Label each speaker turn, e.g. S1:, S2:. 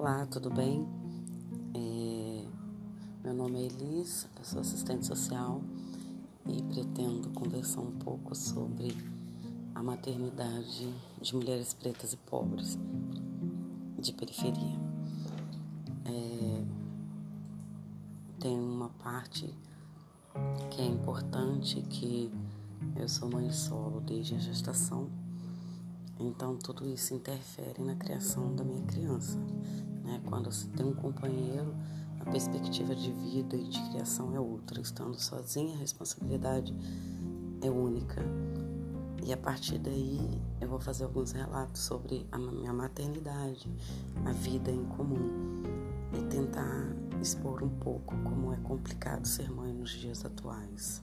S1: Olá, tudo bem? É, meu nome é Elis, eu sou assistente social e pretendo conversar um pouco sobre a maternidade de mulheres pretas e pobres de periferia. É, tem uma parte que é importante que eu sou mãe solo desde a gestação então, tudo isso interfere na criação da minha criança. Quando você tem um companheiro, a perspectiva de vida e de criação é outra. Estando sozinha, a responsabilidade é única. E a partir daí, eu vou fazer alguns relatos sobre a minha maternidade, a vida em comum e tentar expor um pouco como é complicado ser mãe nos dias atuais.